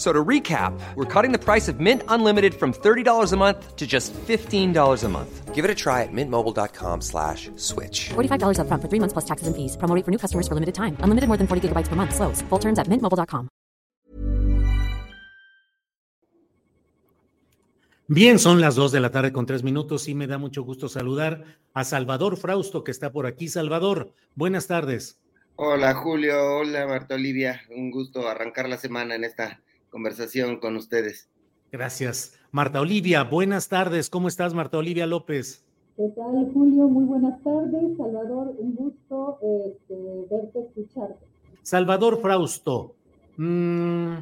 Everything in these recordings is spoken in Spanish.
So to recap, we're cutting the price of Mint Unlimited from $30 a month to just $15 a month. Give it a try at mintmobile.com slash switch. $45 up front for three months plus taxes and fees. Promo for new customers for limited time. Unlimited more than 40 gigabytes per month. Slows. Full terms at mintmobile.com. Bien, son las 2 de la tarde con 3 minutos y me da mucho gusto saludar a Salvador Frausto que está por aquí. Salvador, buenas tardes. Hola Julio, hola Marta Olivia, un gusto arrancar la semana en esta conversación con ustedes. Gracias. Marta Olivia, buenas tardes. ¿Cómo estás, Marta Olivia López? ¿Qué tal, Julio? Muy buenas tardes. Salvador, un gusto este, verte, escucharte. Salvador Frausto, mmm,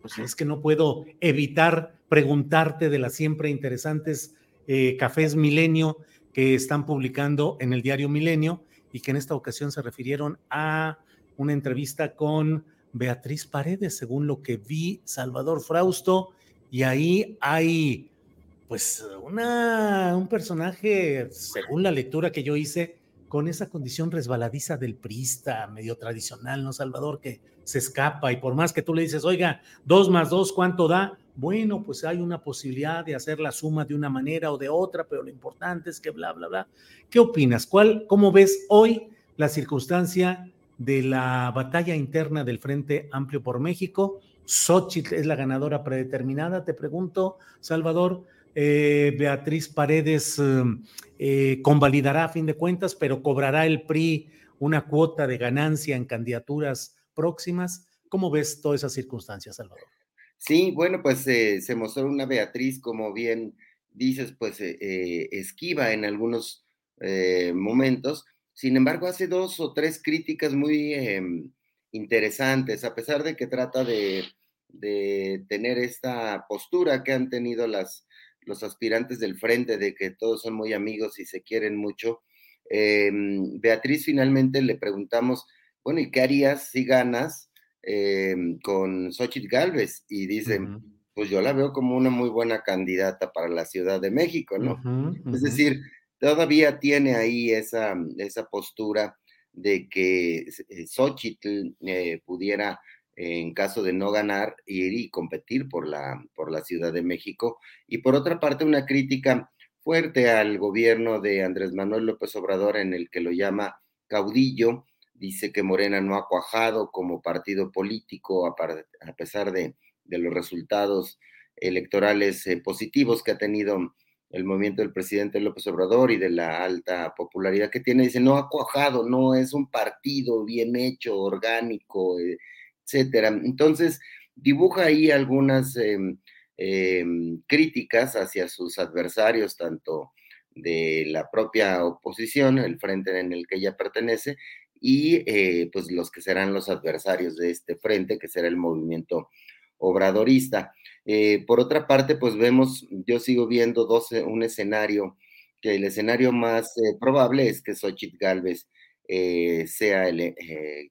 pues es que no puedo evitar preguntarte de las siempre interesantes eh, cafés Milenio que están publicando en el diario Milenio y que en esta ocasión se refirieron a una entrevista con Beatriz Paredes, según lo que vi, Salvador Frausto, y ahí hay pues una, un personaje, según la lectura que yo hice, con esa condición resbaladiza del priista, medio tradicional, ¿no, Salvador? Que se escapa y por más que tú le dices, oiga, dos más dos, ¿cuánto da? Bueno, pues hay una posibilidad de hacer la suma de una manera o de otra, pero lo importante es que bla, bla, bla. ¿Qué opinas? ¿Cuál, ¿Cómo ves hoy la circunstancia de la batalla interna del Frente Amplio por México. Xochitl es la ganadora predeterminada, te pregunto, Salvador. Eh, Beatriz Paredes eh, convalidará a fin de cuentas, pero cobrará el PRI una cuota de ganancia en candidaturas próximas. ¿Cómo ves todas esas circunstancias, Salvador? Sí, bueno, pues eh, se mostró una Beatriz, como bien dices, pues esquiva en algunos momentos, sin embargo, hace dos o tres críticas muy em, interesantes, a pesar de que trata de, tener esta postura que han tenido las, los aspirantes del frente, de que todos son muy amigos y se quieren mucho. Em, Beatriz finalmente le preguntamos, bueno, ¿y qué harías si ganas em, con Xochitl Galvez? Y dice, pues yo la veo como una muy buena candidata para la Ciudad de México, ¿no? Es decir, todavía tiene ahí esa, esa postura de que eh, Xochitl eh, pudiera, en caso de no ganar, ir y competir por la, por la Ciudad de México. Y por otra parte, una crítica fuerte al gobierno de Andrés Manuel López Obrador en el que lo llama caudillo. Dice que Morena no ha cuajado como partido político a, pesar de, los resultados electorales eh, positivos que ha tenido el movimiento del presidente López Obrador y de la alta popularidad que tiene, dice, no ha cuajado, no es un partido bien hecho, orgánico, eh, etcétera. Entonces, dibuja ahí algunas em, em, críticas hacia sus adversarios, tanto de la propia oposición, el frente en el que ella pertenece, y eh, pues los que serán los adversarios de este frente, que será el movimiento obradorista. Eh, por otra parte, pues vemos, yo sigo viendo dos, un escenario, que el escenario más eh, probable es que Xochitl Galvez eh, sea el,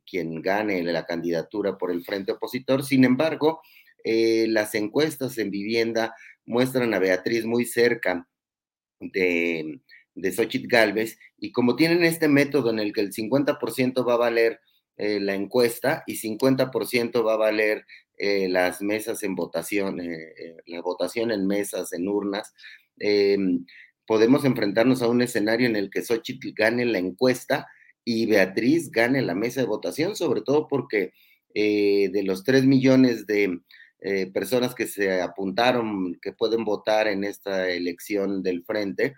quien gane la candidatura por el frente opositor. Sin embargo, las encuestas en vivienda muestran a Beatriz muy cerca de, de Xochitl Galvez y como tienen este método en el que el 50% va a valer la encuesta y 50% va a valer eh, las mesas en votación, eh, eh, la votación en mesas, en urnas, podemos enfrentarnos a un escenario en el que Xochitl gane la encuesta y Beatriz gane la mesa de votación, sobre todo porque de los tres millones de personas que se apuntaron, que pueden votar en esta elección del frente,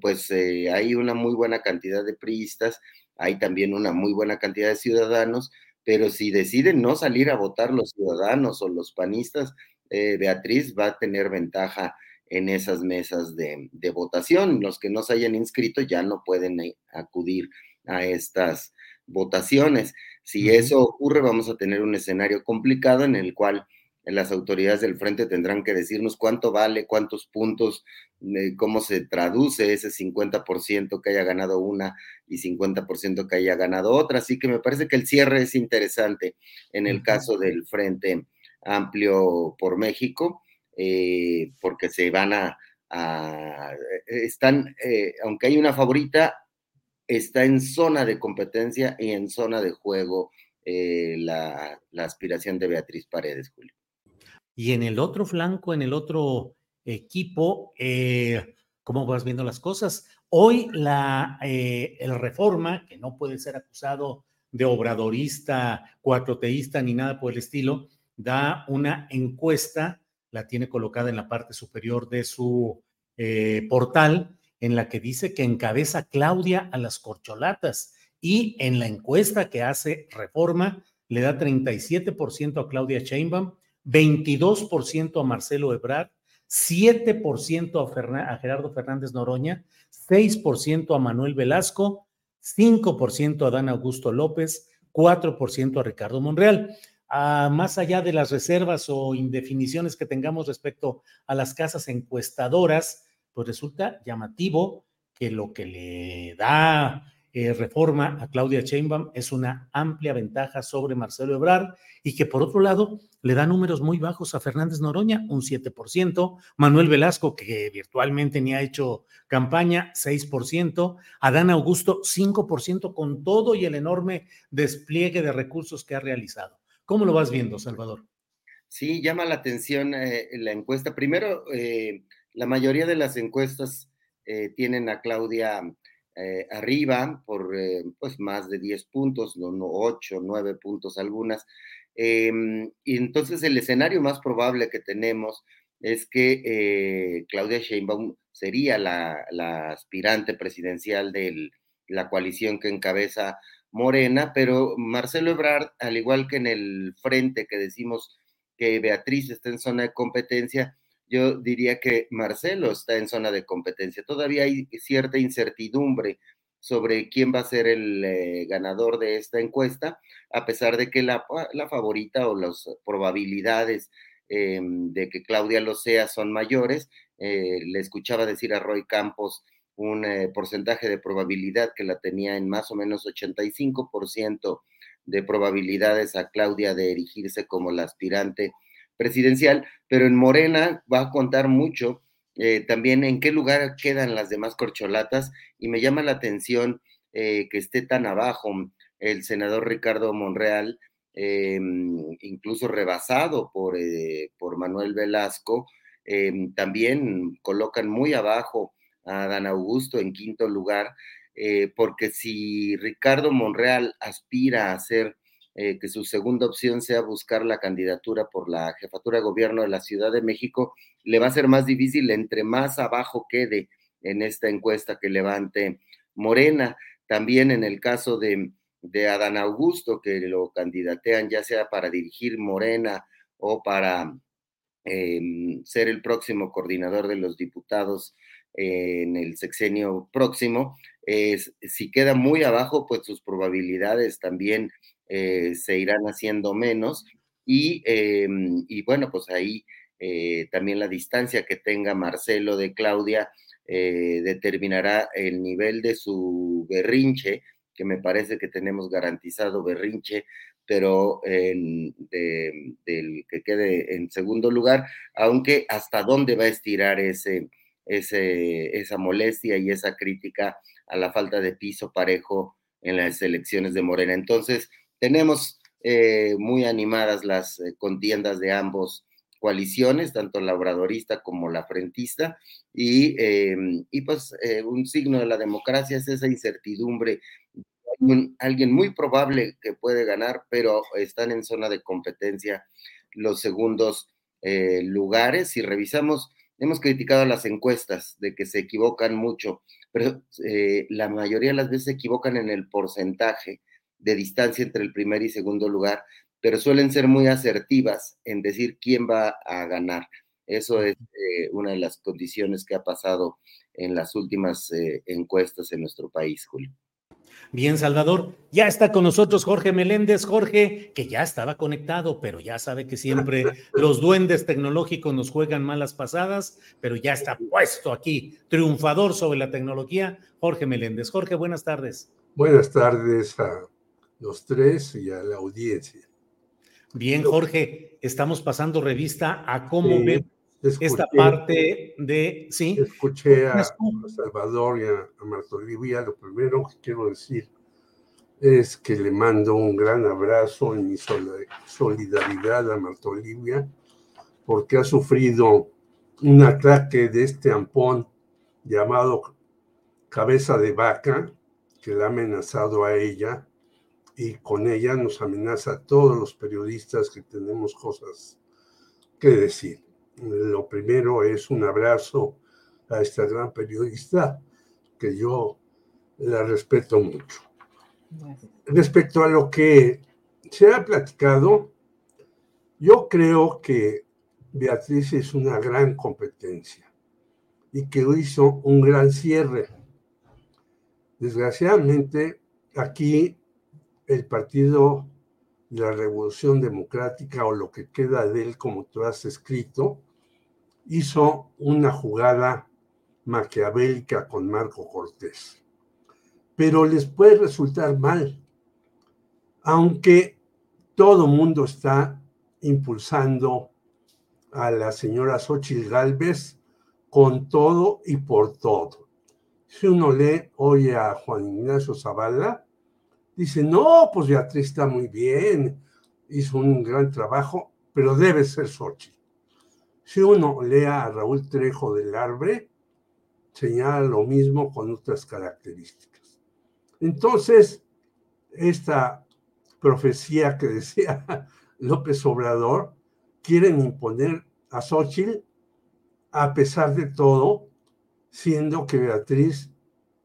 pues hay una muy buena cantidad de priistas, hay también una muy buena cantidad de ciudadanos, pero si deciden no salir a votar los ciudadanos o los panistas, Beatriz va a tener ventaja en esas mesas de, de, votación. Los que no se hayan inscrito ya no pueden acudir a estas votaciones. Si eso ocurre, vamos a tener un escenario complicado en el cual las autoridades del frente tendrán que decirnos cuánto vale, cuántos puntos, eh, cómo se traduce ese 50% que haya ganado una y 50% que haya ganado otra. Así que me parece que el cierre es interesante en el caso del Frente Amplio por México, eh, porque se van a, están, eh, aunque hay una favorita, está en zona de competencia y en zona de juego la, la aspiración de Beatriz Paredes, Julio. Y en el otro flanco, en el otro equipo, eh, ¿cómo vas viendo las cosas? Hoy la eh, el reforma, que no puede ser acusado de obradorista, cuatroteísta ni nada por el estilo, da una encuesta, la tiene colocada en la parte superior de su eh, portal, en la que dice que encabeza Claudia a las corcholatas y en la encuesta que hace Reforma le da 37% a Claudia Sheinbaum 22% a Marcelo Ebrard, 7% a, Gerardo Fernández Noroña, 6% a Manuel Velasco, 5% a Dan Augusto López, 4% a Ricardo Monreal. Ah, más allá de las reservas o indefiniciones que tengamos respecto a las casas encuestadoras, pues resulta llamativo que lo que le da eh, reforma a Claudia Sheinbaum es una amplia ventaja sobre Marcelo Ebrard y que por otro lado le da números muy bajos a Fernández Noroña, un 7%, Manuel Velasco, que virtualmente ni ha hecho campaña, 6%, Adán Augusto, 5% con todo y el enorme despliegue de recursos que ha realizado. ¿Cómo lo vas viendo, Salvador? Sí, llama la atención eh, la encuesta. Primero, eh, la mayoría de las encuestas tienen a Claudia eh, arriba por eh, pues más de 10 puntos, no, no 8, 9 puntos algunas. Em, y entonces el escenario más probable que tenemos es que eh, Claudia Sheinbaum sería la, la aspirante presidencial de la coalición que encabeza Morena, pero Marcelo Ebrard, al igual que en el frente que decimos que Beatriz está en zona de competencia, yo diría que Marcelo está en zona de competencia. Todavía hay cierta incertidumbre sobre quién va a ser el eh, ganador de esta encuesta, a pesar de que la, favorita o las probabilidades eh, de que Claudia lo sea son mayores. Eh, le escuchaba decir a Roy Campos un porcentaje de probabilidad que la tenía en más o menos 85% de probabilidades a Claudia de erigirse como la aspirante presidencial, pero en Morena va a contar mucho eh, también en qué lugar quedan las demás corcholatas y me llama la atención eh, que esté tan abajo el senador Ricardo Monreal, eh, incluso rebasado por, por Manuel Velasco, también colocan muy abajo a Dan Augusto en quinto lugar, porque si Ricardo Monreal aspira a ser eh, que su segunda opción sea buscar la candidatura por la jefatura de gobierno de la Ciudad de México, le va a ser más difícil entre más abajo quede en esta encuesta que levante Morena. También en el caso de, de Adán Augusto, que lo candidatean ya sea para dirigir Morena o para em, ser el próximo coordinador de los diputados en el sexenio próximo, si queda muy abajo, pues sus probabilidades también eh, se irán haciendo menos y, em, y bueno, pues ahí eh, también la distancia que tenga Marcelo de Claudia eh, determinará el nivel de su berrinche, que me parece que tenemos garantizado berrinche, pero del que quede en segundo lugar, aunque hasta dónde va a estirar ese, ese, esa molestia y esa crítica a la falta de piso parejo en las elecciones de Morena. Entonces, tenemos eh, muy animadas las eh, contiendas de ambos coaliciones, tanto la obradorista como la frentista, y, em, pues eh, un signo de la democracia es esa incertidumbre. Hay alguien muy probable que puede ganar, pero están en zona de competencia los segundos eh, lugares. Si revisamos, hemos criticado las encuestas de que se equivocan mucho, pero la mayoría de las veces se equivocan en el porcentaje de distancia entre el primer y segundo lugar, pero suelen ser muy asertivas en decir quién va a ganar. Eso es eh, una de las condiciones que ha pasado en las últimas encuestas en nuestro país, Julio. Bien, Salvador, ya está con nosotros Jorge Meléndez. Jorge, que ya estaba conectado, pero ya sabe que siempre los duendes tecnológicos nos juegan malas pasadas, pero ya está puesto aquí, triunfador sobre la tecnología, Jorge Meléndez. Jorge, buenas tardes. Buenas tardes a los tres y a la audiencia. Bien, Jorge, estamos pasando revista a cómo ve esta parte de, sí. Escuché a, Salvador y a, Marta Olivia. Lo primero que quiero decir es que le mando un gran abrazo y mi solidaridad a Marta Olivia porque ha sufrido un ataque de este ampón llamado cabeza de vaca que le ha amenazado a ella y con ella nos amenaza a todos los periodistas que tenemos cosas que decir. Lo primero es un abrazo a esta gran periodista que yo la respeto mucho. Respecto a lo que se ha platicado, yo creo que Beatriz es una gran competencia y que hizo un gran cierre. Desgraciadamente, aquí el Partido de la Revolución Democrática o lo que queda de él, como tú has escrito, hizo una jugada maquiavélica con Marco Cortés. Pero les puede resultar mal, aunque todo mundo está impulsando a la señora Xochitl Galvez con todo y por todo. Si uno lee, oye a Juan Ignacio Zavala, dice, no, pues Beatriz está muy bien, hizo un gran trabajo, pero debe ser Xochitl. Si uno lea a Raúl Trejo del Arbre, señala lo mismo con otras características. Entonces, esta profecía que decía López Obrador, quieren imponer a Xochitl a pesar de todo, siendo que Beatriz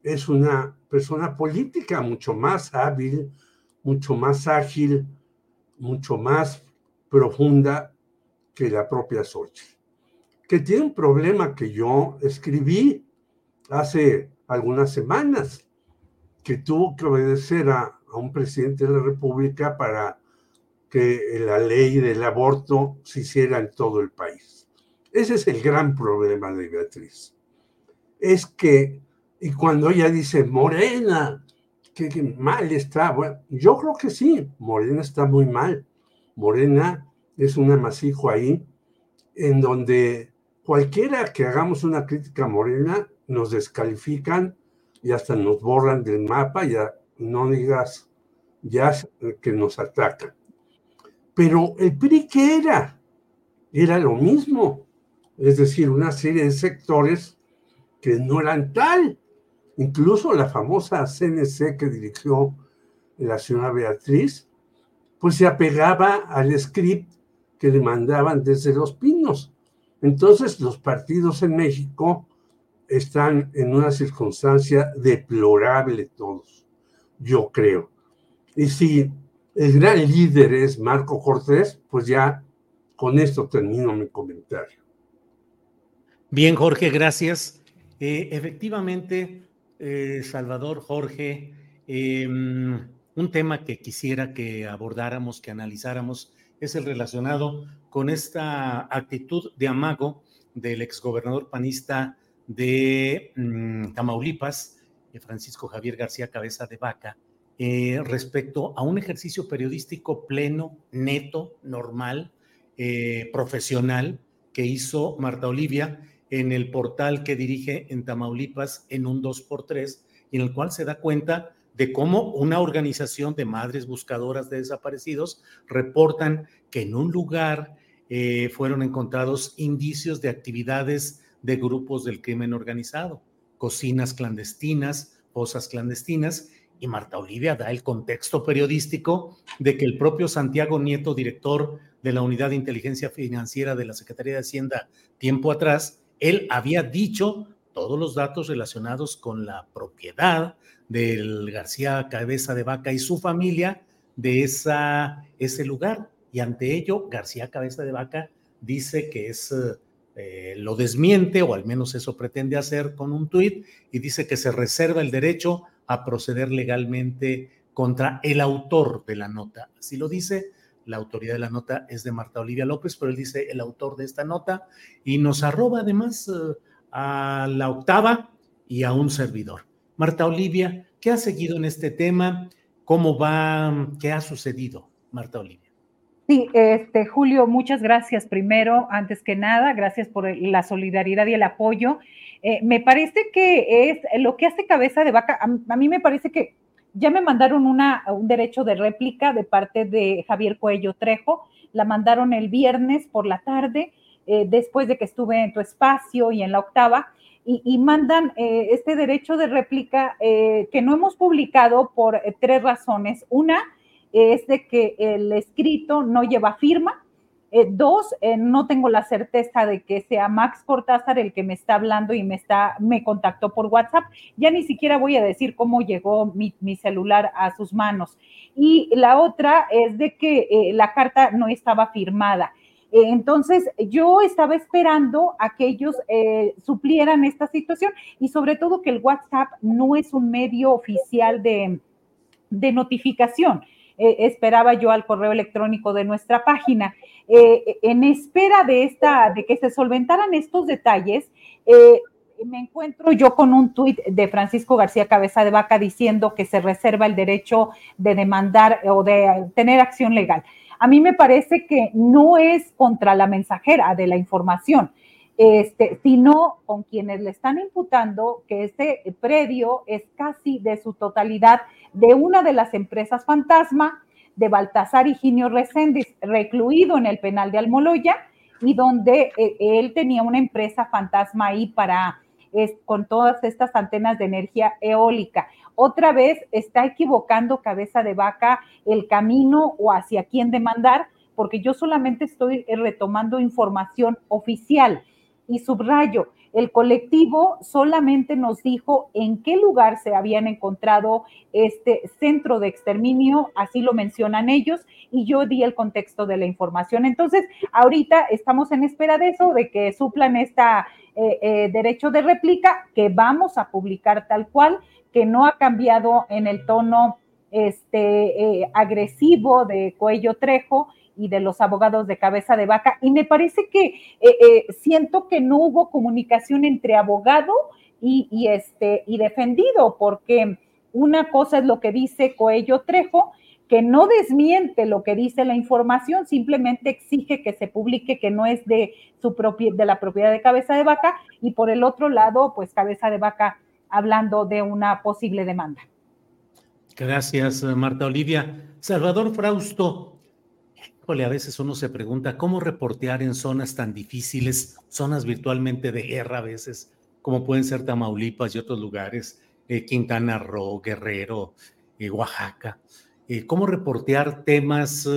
es una persona política mucho más hábil, mucho más ágil, mucho más profunda que la propia Xochitl que tiene un problema que yo escribí hace algunas semanas, que tuvo que obedecer a, un presidente de la República para que la ley del aborto se hiciera en todo el país. Ese es el gran problema de Beatriz. Es que, y cuando ella dice, Morena, que, que, mal está, bueno, yo creo que sí, Morena está muy mal. Morena es un amasijo ahí en donde cualquiera que hagamos una crítica morena, nos descalifican y hasta nos borran del mapa, ya no digas ya que nos atacan. Pero el PRI, ¿qué era? Era lo mismo, es decir, una serie de sectores que no eran tal. Incluso la famosa CNC que dirigió la señora Beatriz, pues se apegaba al script que le mandaban desde Los Pinos. Entonces, los partidos en México están en una circunstancia deplorable todos, yo creo. Y si el gran líder es Marco Cortés, pues ya con esto termino mi comentario. Bien, Jorge, gracias. Eh, efectivamente, eh, Salvador, Jorge, em, un tema que quisiera que abordáramos, que analizáramos, es el relacionado con esta actitud de amago del exgobernador panista de mm, Tamaulipas, eh, Francisco Javier García Cabeza de Vaca, eh, respecto a un ejercicio periodístico pleno, neto, normal, profesional que hizo Marta Olivia en el portal que dirige en Tamaulipas en un 2x3 y en el cual se da cuenta de cómo una organización de madres buscadoras de desaparecidos reportan que en un lugar eh, fueron encontrados indicios de actividades de grupos del crimen organizado, cocinas clandestinas, fosas clandestinas, y Marta Olivia da el contexto periodístico de que el propio Santiago Nieto, director de la Unidad de Inteligencia Financiera de la Secretaría de Hacienda tiempo atrás, él había dicho todos los datos relacionados con la propiedad del García Cabeza de Vaca y su familia de ese lugar. Y ante ello, García Cabeza de Vaca dice que es, eh, lo desmiente, o al menos eso pretende hacer con un tuit, y dice que se reserva el derecho a proceder legalmente contra el autor de la nota. Así lo dice, la autoridad de la nota es de Marta Olivia López, pero él dice el autor de esta nota y nos arroba además eh, a la octava y a un servidor. Marta Olivia, ¿qué ha seguido en este tema? ¿Cómo va? ¿Qué ha sucedido, Marta Olivia? Sí, este, Julio, muchas gracias primero, antes que nada, gracias por la solidaridad y el apoyo. Eh, me parece que es lo que hace cabeza de vaca, a, mí me parece que ya me mandaron una, un derecho de réplica de parte de Javier Cuello Trejo, la mandaron el viernes por la tarde, eh, después de que estuve en tu espacio y en la octava, y, mandan eh, este derecho de réplica que no hemos publicado por tres razones. Una es de que el escrito no lleva firma, eh, dos, eh, no tengo la certeza de que sea Max Cortázar el que me está hablando y me está, me contactó por WhatsApp. Ya ni siquiera voy a decir cómo llegó mi, celular a sus manos. Y la otra es de que eh, la carta no estaba firmada. entonces, yo estaba esperando a que ellos suplieran esta situación y sobre todo que el WhatsApp no es un medio oficial de, de notificación. Esperaba yo al correo electrónico de nuestra página. Eh, en espera de, esta, de que se solventaran estos detalles, eh, me encuentro yo con un tuit de Francisco García Cabeza de Vaca diciendo que se reserva el derecho de demandar o de tener acción legal. A mí me parece que no es contra la mensajera de la información, este, sino con quienes le están imputando que este predio es casi de su totalidad de una de las empresas fantasma de Baltasar Higinio Reséndiz, recluido en el penal de Almoloya, y donde eh, él tenía una empresa fantasma ahí para, con todas estas antenas de energía eólica. Otra vez está equivocando cabeza de vaca el camino o hacia quién demandar, porque yo solamente estoy eh, retomando información oficial. Y subrayo, el colectivo solamente nos dijo en qué lugar se habían encontrado este centro de exterminio, así lo mencionan ellos, y yo di el contexto de la información. Entonces, ahorita estamos en espera de eso, de que suplan este derecho de réplica que vamos a publicar tal cual, que no ha cambiado en el tono este, eh, agresivo de Cuello Trejo y de los abogados de cabeza de vaca. Y me parece que eh, eh, siento que no hubo comunicación entre abogado y, este, y defendido, porque una cosa es lo que dice Coello Trejo, que no desmiente lo que dice la información, simplemente exige que se publique que no es de, su de la propiedad de cabeza de vaca, y por el otro lado, pues cabeza de vaca hablando de una posible demanda. Gracias, Marta Olivia. Salvador Frausto, a veces uno se pregunta cómo reportear en zonas tan difíciles, zonas virtualmente de guerra a veces, como pueden ser Tamaulipas y otros lugares, eh, Quintana Roo, Guerrero, eh, Oaxaca. Eh, cómo reportear temas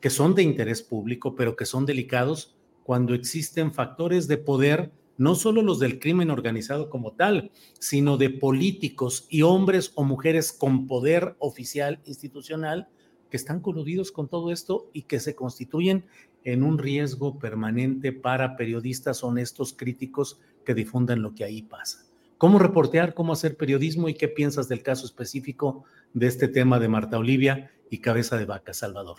que son de interés público, pero que son delicados cuando existen factores de poder, no solo los del crimen organizado como tal, sino de políticos y hombres o mujeres con poder oficial institucional que están coludidos con todo esto y que se constituyen en un riesgo permanente para periodistas honestos, críticos que difundan lo que ahí pasa. ¿Cómo reportear, cómo hacer periodismo y qué piensas del caso específico de este tema de Marta Olivia y Cabeza de Vaca, Salvador?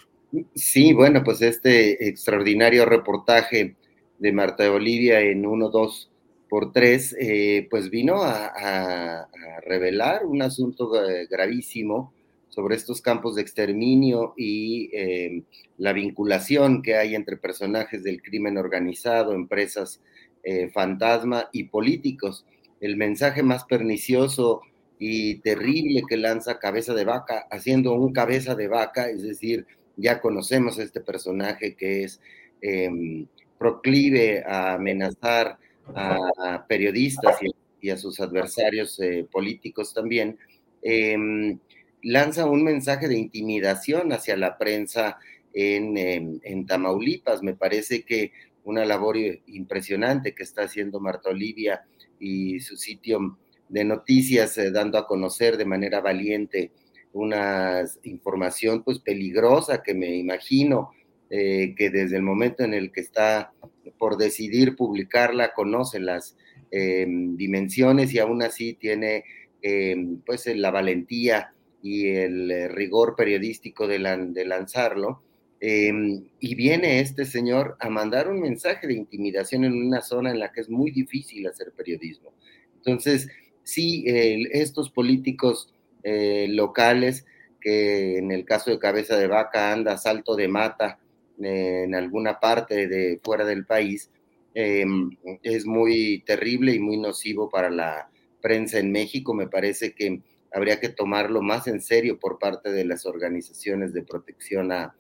Sí, bueno, pues este extraordinario reportaje de Marta Olivia en 1, 2 por 3, eh, pues vino a, revelar un asunto eh, gravísimo sobre estos campos de exterminio y em, la vinculación que hay entre personajes del crimen organizado, empresas eh, fantasma y políticos. El mensaje más pernicioso y terrible que lanza Cabeza de Vaca, haciendo un cabeza de vaca, es decir, ya conocemos este personaje que es em, proclive a amenazar a periodistas y, a sus adversarios eh, políticos también. Em, lanza un mensaje de intimidación hacia la prensa en, en, Tamaulipas. Me parece que una labor impresionante que está haciendo Marta Olivia y su sitio de noticias, eh, dando a conocer de manera valiente una información pues peligrosa que me imagino eh, que desde el momento en el que está por decidir publicarla conoce las em, dimensiones y aún así tiene em, pues la valentía y el eh, rigor periodístico de, lanzarlo. Em, y viene este señor a mandar un mensaje de intimidación en una zona en la que es muy difícil hacer periodismo. Entonces, sí, estos políticos eh, locales, que en el caso de Cabeza de Vaca anda salto de mata eh, en alguna parte de fuera del país, em, es muy terrible y muy nocivo para la prensa en México. Me parece que habría que tomarlo más en serio por parte de las organizaciones de protección a,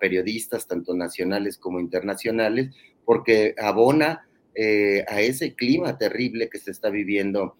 periodistas, tanto nacionales como internacionales, porque abona eh, a ese clima terrible que se está viviendo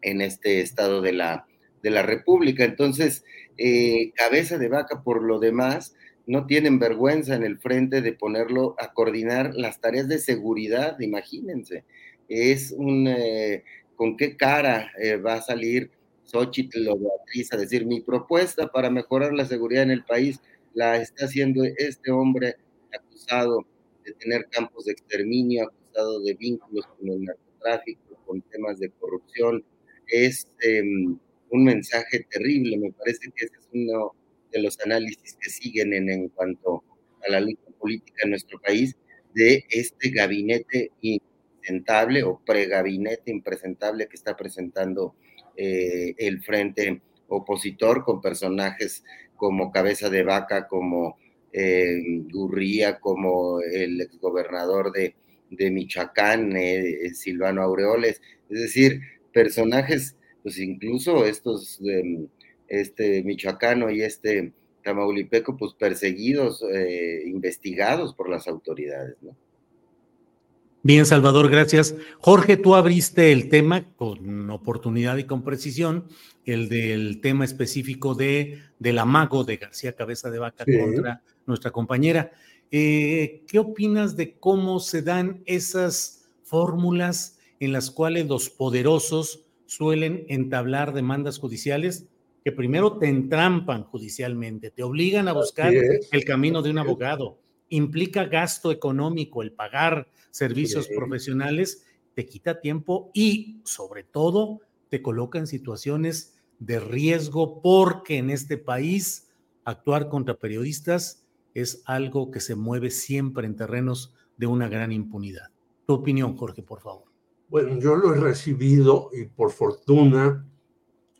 en este estado de la, de la República. Entonces, eh, cabeza de vaca por lo demás, no tienen vergüenza en el frente de ponerlo a coordinar las tareas de seguridad, imagínense. Es un, eh, ¿con qué cara va a salir Xochitl o Beatriz a decir mi propuesta para mejorar la seguridad en el país la está haciendo este hombre acusado de tener campos de exterminio, acusado de vínculos con el narcotráfico, con temas de corrupción? Es em, un mensaje terrible. Me parece que ese es uno de los análisis que siguen en, en cuanto a la lucha política en nuestro país de este gabinete impresentable o pregabinete impresentable que está presentando eh, el frente opositor con personajes como Cabeza de Vaca, como eh, Gurría, como el exgobernador de, de Michoacán, eh, Silvano Aureoles, es decir, personajes pues incluso estos, este michoacano y este tamaulipeco, pues perseguidos, investigados por las autoridades, ¿no? Bien, Salvador, gracias. Jorge, tú abriste el tema con oportunidad y con precisión, el del tema específico de, del amago de García Cabeza de Vaca contra nuestra compañera. Eh, ¿Qué opinas de cómo se dan esas fórmulas en las cuales los poderosos suelen entablar demandas judiciales que primero te entrampan judicialmente, te obligan a buscar el camino de un abogado, implica gasto económico, el pagar servicios profesionales, te quita tiempo y sobre todo te coloca en situaciones de riesgo porque en este país actuar contra periodistas es algo que se mueve siempre en terrenos de una gran impunidad. Tu opinión, Jorge, por favor. Bueno, yo lo he recibido y por fortuna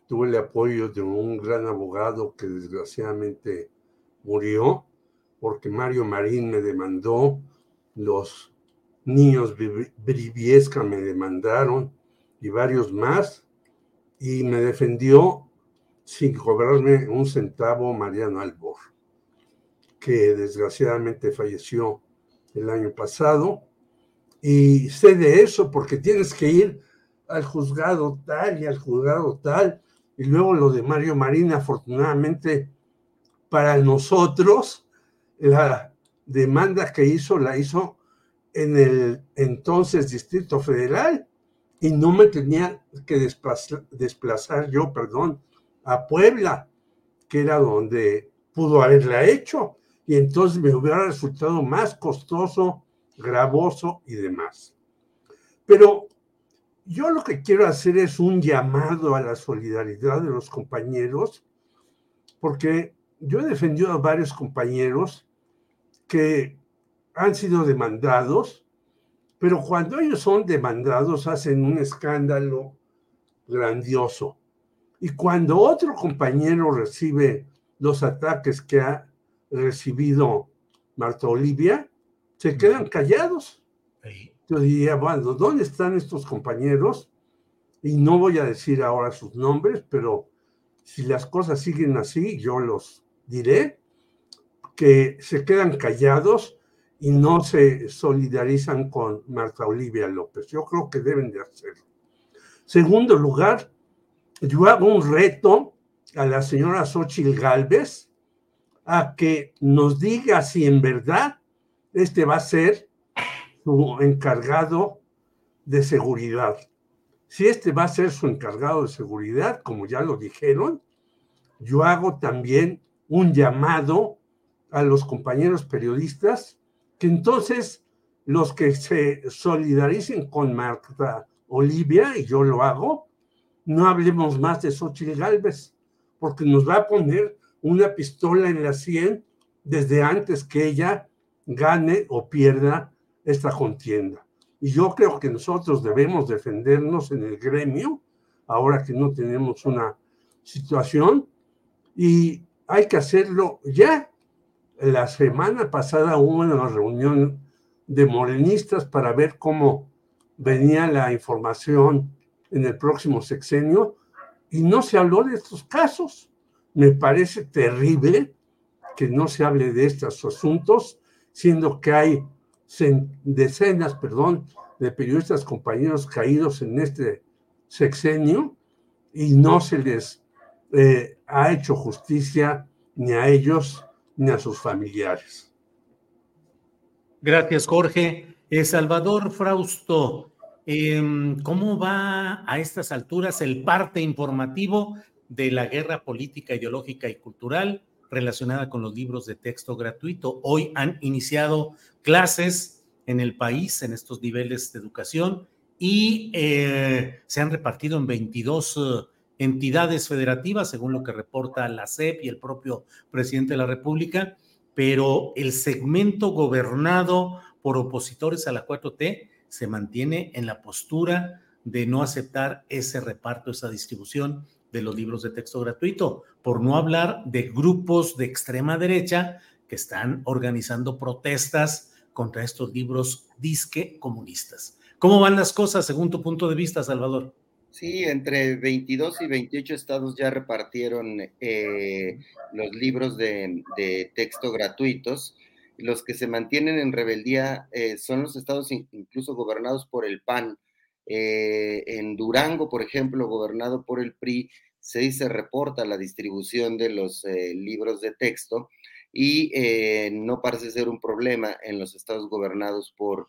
tuve el apoyo de un gran abogado que desgraciadamente murió porque Mario Marín me demandó, los niños Briviesca me demandaron y varios más y me defendió sin cobrarme un centavo Mariano Albor, que desgraciadamente falleció el año pasado y sé de eso porque tienes que ir al juzgado tal y al juzgado tal. Y luego lo de Mario Marina, afortunadamente para nosotros, la demanda que hizo la hizo en el entonces Distrito Federal y no me tenía que desplazar, desplazar yo, perdón, a Puebla, que era donde pudo haberla hecho. Y entonces me hubiera resultado más costoso gravoso y demás. Pero yo lo que quiero hacer es un llamado a la solidaridad de los compañeros, porque yo he defendido a varios compañeros que han sido demandados, pero cuando ellos son demandados hacen un escándalo grandioso. Y cuando otro compañero recibe los ataques que ha recibido Marta Olivia, se quedan callados. Yo diría, bueno, ¿dónde están estos compañeros? Y no voy a decir ahora sus nombres, pero si las cosas siguen así, yo los diré, que se quedan callados y no se solidarizan con Marta Olivia López. Yo creo que deben de hacerlo. Segundo lugar, yo hago un reto a la señora Xochitl Galvez a que nos diga si en verdad este va a ser su encargado de seguridad. Si este va a ser su encargado de seguridad, como ya lo dijeron, yo hago también un llamado a los compañeros periodistas que entonces los que se solidaricen con Marta Olivia, y yo lo hago, no hablemos más de Xochitl Galvez, porque nos va a poner una pistola en la sien desde antes que ella gane o pierda esta contienda. Y yo creo que nosotros debemos defendernos en el gremio, ahora que no tenemos una situación, y hay que hacerlo ya. La semana pasada hubo una reunión de morenistas para ver cómo venía la información en el próximo sexenio y no se habló de estos casos. Me parece terrible que no se hable de estos asuntos, siendo que hay decenas, perdón, de periodistas compañeros caídos en este sexenio y no se les eh, ha hecho justicia ni a ellos ni a sus familiares. Gracias, Jorge. Eh, Salvador Frausto, em, ¿cómo va a estas alturas el parte informativo de la guerra política, ideológica y cultural relacionada con los libros de texto gratuito? Hoy han iniciado clases en el país en estos niveles de educación y eh, se han repartido en 22 eh, entidades federativas, según lo que reporta la CEP y el propio presidente de la República, pero el segmento gobernado por opositores a la 4T se mantiene en la postura de no aceptar ese reparto, esa distribución de los libros de texto gratuito, por no hablar de grupos de extrema derecha que están organizando protestas contra estos libros disque comunistas. ¿Cómo van las cosas según tu punto de vista, Salvador? Sí, entre 22 y 28 estados ya repartieron eh, los libros de, texto gratuitos. Los que se mantienen en rebeldía eh, son los estados incluso gobernados por el PAN. Eh, en Durango, por ejemplo, gobernado por el PRI, se se reporta la distribución de los libros de texto y no parece ser un problema en los estados gobernados por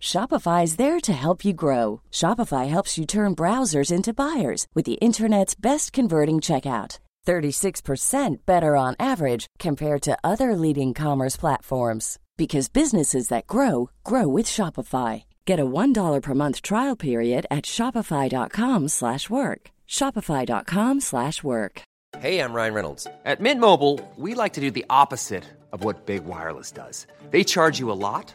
Shopify is there to help you grow. Shopify helps you turn browsers into buyers with the internet's best converting checkout. 36% better on average compared to other leading commerce platforms because businesses that grow grow with Shopify. Get a $1 per month trial period at shopify.com/work. shopify.com/work. Hey, I'm Ryan Reynolds. At Mint Mobile, we like to do the opposite of what Big Wireless does. They charge you a lot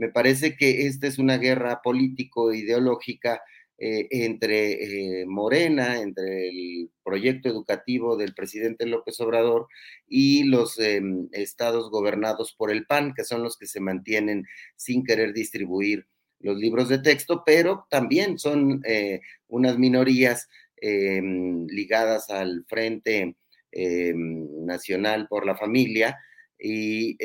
Me parece que esta es una guerra político-ideológica eh, entre eh, Morena, entre el proyecto educativo del presidente López Obrador y los em, estados gobernados por el PAN, que son los que se mantienen sin querer distribuir los libros de texto, pero también son eh, unas minorías em, ligadas al Frente em, Nacional por la Familia y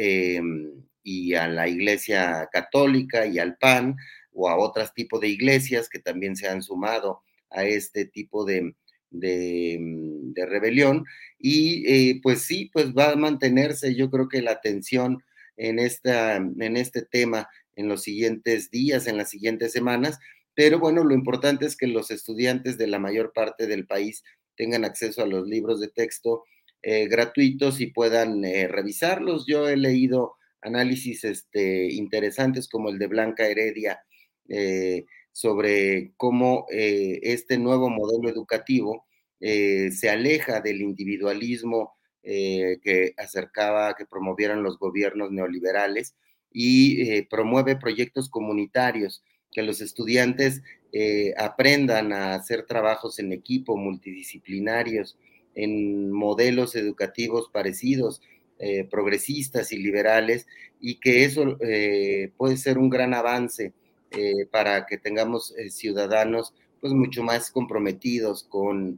y a la Iglesia Católica y al PAN o a otros tipos de iglesias que también se han sumado a este tipo de, de, mm, rebelión. Y eh, pues sí, pues va a mantenerse yo creo que la atención en, esta, en este tema en los siguientes días, en las siguientes semanas. Pero bueno, lo importante es que los estudiantes de la mayor parte del país tengan acceso a los libros de texto eh, gratuitos y puedan eh, revisarlos. Yo he leído análisis este, interesantes como el de Blanca Heredia sobre cómo este nuevo modelo educativo se aleja del individualismo que acercaba, que promovieran los gobiernos neoliberales y promueve proyectos comunitarios, que los estudiantes aprendan a hacer trabajos en equipo, multidisciplinarios, en modelos educativos parecidos, eh, progresistas y liberales, y que eso eh, puede ser un gran avance eh, para que tengamos ciudadanos pues mucho más comprometidos con,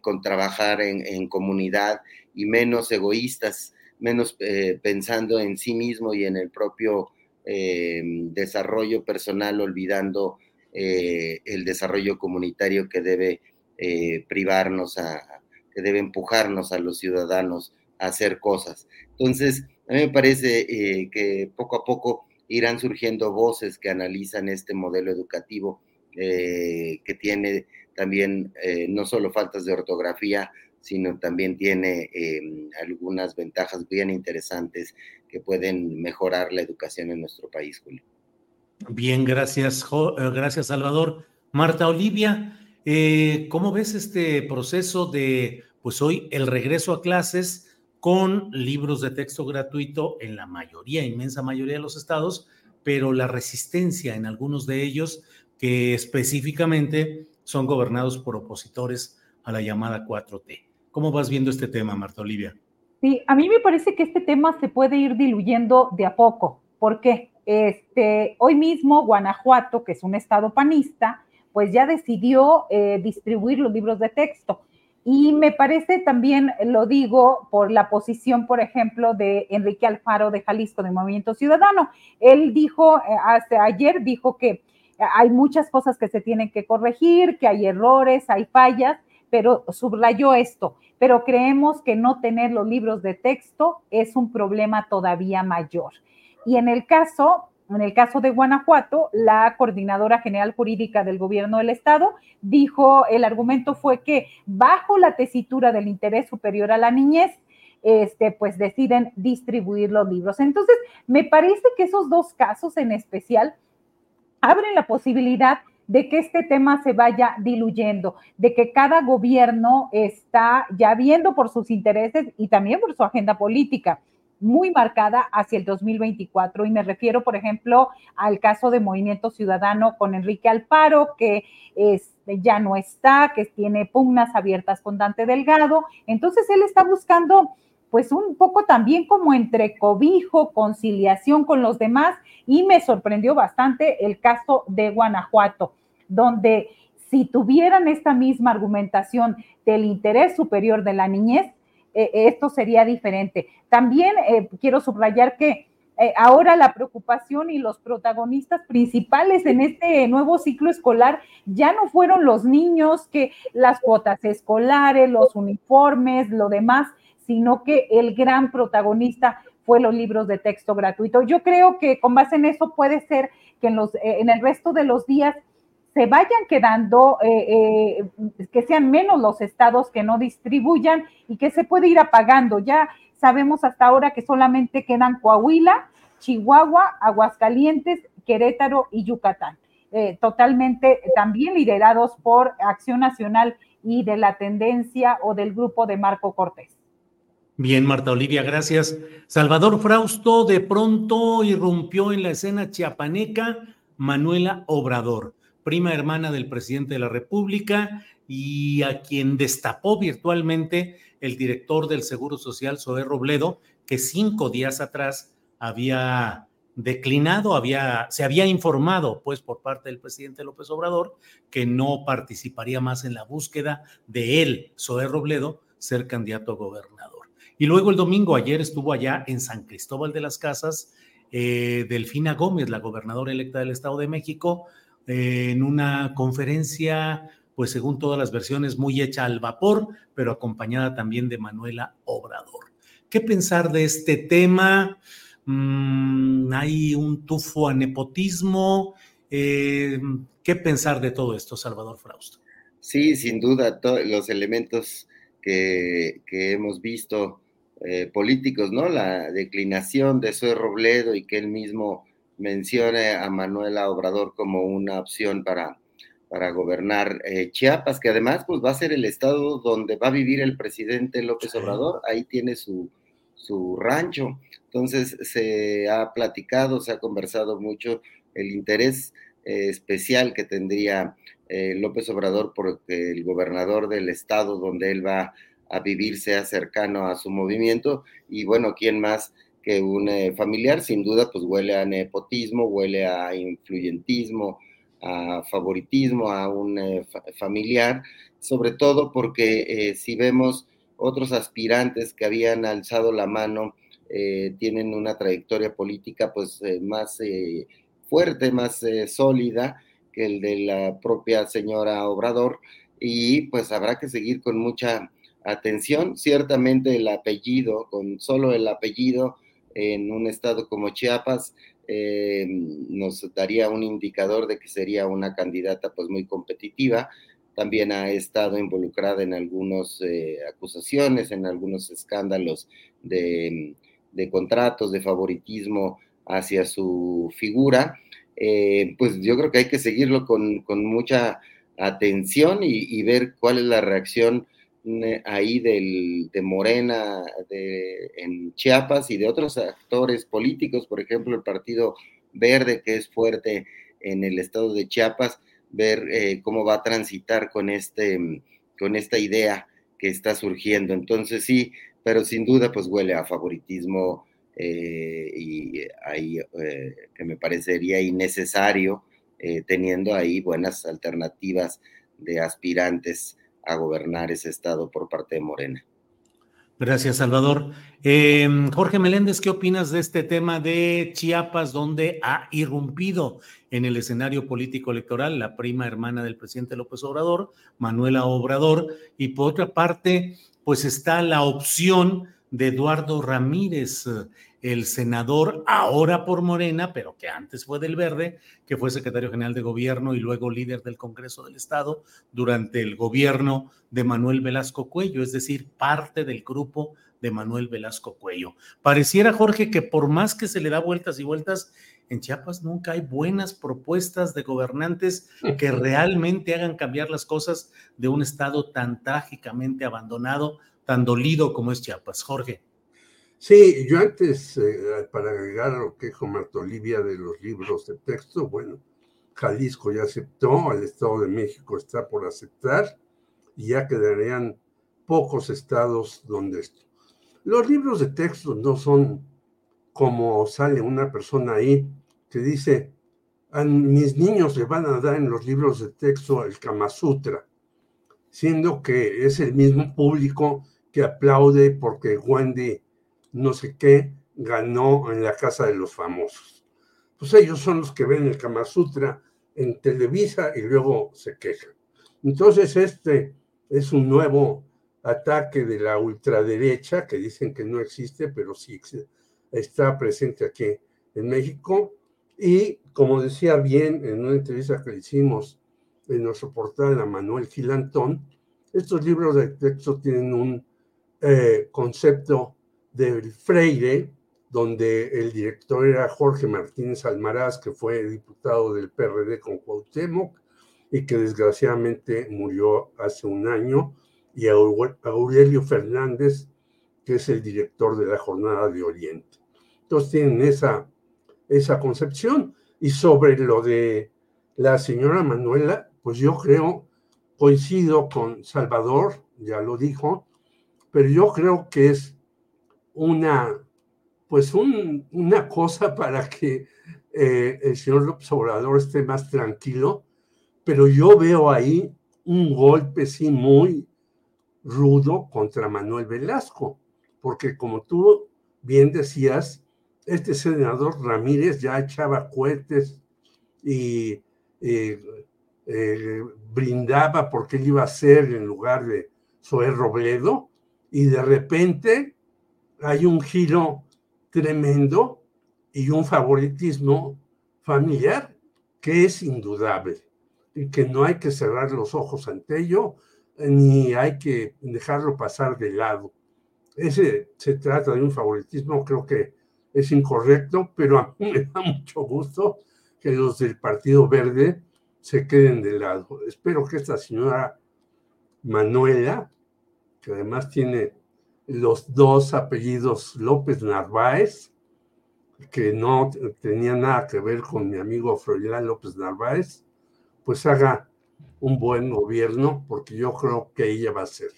con trabajar en, en, comunidad y menos egoístas, menos pensando en sí mismo y en el propio desarrollo personal, olvidando el desarrollo comunitario que debe privarnos, a, que debe empujarnos a los ciudadanos hacer cosas. Entonces, a mí me parece eh, que poco a poco irán surgiendo voces que analizan este modelo educativo eh, que tiene también no solo faltas de ortografía, sino también tiene algunas ventajas bien interesantes que pueden mejorar la educación en nuestro país, Julio. Bien, gracias, gracias Salvador. Marta Olivia, eh, ¿Cómo ves este proceso de, pues hoy, el regreso a clases con libros de texto gratuito en la mayoría, inmensa mayoría de los estados, pero la resistencia en algunos de ellos que específicamente son gobernados por opositores a la llamada 4T? ¿Cómo vas viendo este tema, Marta Olivia? Sí, a mí me parece que este tema se puede ir diluyendo de a poco. ¿Por qué? Este, hoy mismo Guanajuato, que es un estado panista, pues ya decidió eh, distribuir los libros de texto. Y me parece también, lo digo, por la posición, por ejemplo, de Enrique Alfaro de Jalisco, de Movimiento Ciudadano. Él dijo, eh, hace ayer dijo que hay muchas cosas que se tienen que corregir, que hay errores, hay fallas, pero subrayó esto. Pero creemos que no tener los libros de texto es un problema todavía mayor. Y en el caso, en el caso de Guanajuato, la coordinadora general jurídica del gobierno del estado dijo, el argumento fue que bajo la tesitura del interés superior a la niñez, este, pues deciden distribuir los libros. Entonces, me parece que esos dos casos en especial abren la posibilidad de que este tema se vaya diluyendo, de que cada gobierno está ya viendo por sus intereses y también por su agenda política muy marcada hacia el 2024. Y me refiero, por ejemplo, al caso de Movimiento Ciudadano con Enrique Alparo, que este, ya no está, que tiene pugnas abiertas con Dante Delgado. Entonces, él está buscando pues un poco también como entre cobijo, conciliación con los demás y me sorprendió bastante el caso de Guanajuato, donde si tuvieran esta misma argumentación del interés superior de la niñez, eh, esto sería diferente. También eh, quiero subrayar que eh, ahora la preocupación y los protagonistas principales en este nuevo ciclo escolar ya no fueron los niños, que las cuotas escolares, los uniformes, lo demás, sino que el gran protagonista fue los libros de texto gratuito. Yo creo que con base en eso puede ser que en, los, en el resto de los días se vayan quedando, eh, eh, que sean menos los estados que no distribuyan y que se puede ir apagando. Ya sabemos hasta ahora que solamente quedan Coahuila, Chihuahua, Aguascalientes, Querétaro y Yucatán. Eh, totalmente también liderados por Acción Nacional y de la tendencia o del grupo de Marco Cortés. Bien, Marta Olivia, gracias. Salvador Frausto de pronto irrumpió en la escena chiapaneca Manuela Obrador prima hermana del presidente de la República y a quien destapó virtualmente el director del Seguro Social, Zoé Robledo, que cinco días atrás había declinado, había, se había informado, pues, por parte del presidente López Obrador, que no participaría más en la búsqueda de él, Zoé Robledo, ser candidato a gobernador. Y luego el domingo, ayer estuvo allá en San Cristóbal de las Casas, eh, Delfina Gómez, la gobernadora electa del Estado de México, en una conferencia, pues según todas las versiones, muy hecha al vapor, pero acompañada también de Manuela Obrador. ¿Qué pensar de este tema? Mm, hay un tufo a nepotismo. Eh, ¿Qué pensar de todo esto, Salvador Frausto? Sí, sin duda, los elementos que, hemos visto eh, políticos, ¿no? La declinación de Zoe Robledo y que él mismo mencione a Manuela Obrador como una opción para, para gobernar eh, Chiapas, que además pues va a ser el estado donde va a vivir el presidente López Obrador, ahí tiene su, su rancho. Entonces se ha platicado, se ha conversado mucho el interés eh, especial que tendría eh, López Obrador porque el gobernador del estado donde él va a vivir sea cercano a su movimiento. Y bueno, ¿quién más que un eh, familiar? Sin duda, pues huele a nepotismo, huele a influyentismo, a favoritismo, a un familiar, sobre todo porque si vemos otros aspirantes que habían alzado la mano, tienen una trayectoria política pues más fuerte, más eh, sólida que el de la propia señora Obrador y pues habrá que seguir con mucha atención. Ciertamente el apellido, con solo el apellido en un estado como Chiapas, eh, nos daría un indicador de que sería una candidata pues muy competitiva. También ha estado involucrada en algunas eh, acusaciones, en algunos escándalos de, contratos, de favoritismo hacia su figura, eh, pues yo creo que hay que seguirlo con, mucha atención y, ver cuál es la reacción ahí del, de Morena de, en Chiapas y de otros actores políticos, por ejemplo, el Partido Verde, que es fuerte en el estado de Chiapas, ver eh, cómo va a transitar con, este, con esta idea que está surgiendo. Entonces sí, pero sin duda pues huele a favoritismo eh, y ahí eh, que me parecería innecesario eh, teniendo ahí buenas alternativas de aspirantes gobernar ese estado por parte de Morena. Gracias, Salvador. Em, Jorge Meléndez, ¿qué opinas de este tema de Chiapas, donde ha irrumpido en el escenario político electoral la prima hermana del presidente López Obrador, Manuela Obrador? Y por otra parte, pues está la opción de Eduardo Ramírez, el senador ahora por Morena, pero que antes fue del Verde, que fue secretario general de gobierno y luego líder del Congreso del Estado durante el gobierno de Manuel Velasco Cuello, es decir, parte del grupo de Manuel Velasco Cuello. Pareciera, Jorge, que por más que se le da vueltas y vueltas, en Chiapas nunca hay buenas propuestas de gobernantes que realmente hagan cambiar las cosas de un estado tan trágicamente abandonado tan dolido como es Chiapas. Jorge. Sí, yo antes, eh, para agregar lo que dijo Marta Olivia de los libros de texto, bueno, Jalisco ya aceptó, el Estado de México está por aceptar, y ya quedarían pocos estados donde esto. Los libros de texto no son como sale una persona ahí que dice, a mis niños le van a dar en los libros de texto el Kama Sutra, siendo que es el mismo público que aplaude porque Wendy no sé qué ganó en la casa de los famosos. Pues ellos son los que ven el Kama Sutra en Televisa y luego se quejan. Entonces este es un nuevo ataque de la ultraderecha que dicen que no existe, pero sí está presente aquí en México. Y como decía bien en una entrevista que hicimos en nuestro portal a Manuel Gilantón, estos libros de texto tienen un eh, concepto del Freire, donde el director era Jorge Martínez Almaraz, que fue diputado del PRD con Cuauhtémoc y que desgraciadamente murió hace un año, y Aurelio Fernández, que es el director de la Jornada de Oriente. Entonces tienen esa, esa concepción. Y sobre lo de la señora Manuela, pues yo creo, coincido con Salvador, ya lo dijo, pero yo creo que es una, pues una cosa para que eh, el señor López Obrador esté más tranquilo, pero yo veo ahí un golpe, sí, muy rudo contra Manuel Velasco, porque como tú bien decías, este senador Ramírez ya echaba cohetes y eh, eh, brindaba porque él iba a ser en lugar de Zoé Robledo, y de repente hay un giro tremendo y un favoritismo familiar que es indudable y que no hay que cerrar los ojos ante ello ni hay que dejarlo pasar de lado. ese se trata de un favoritismo, creo que es incorrecto, pero a mí me da mucho gusto que los del Partido Verde se queden de lado. Espero que esta señora Manuela, que además tiene los dos apellidos López Narváez, que no tenía nada que ver con mi amigo Froilán López Narváez, pues haga un buen gobierno, porque yo creo que ella va a ser.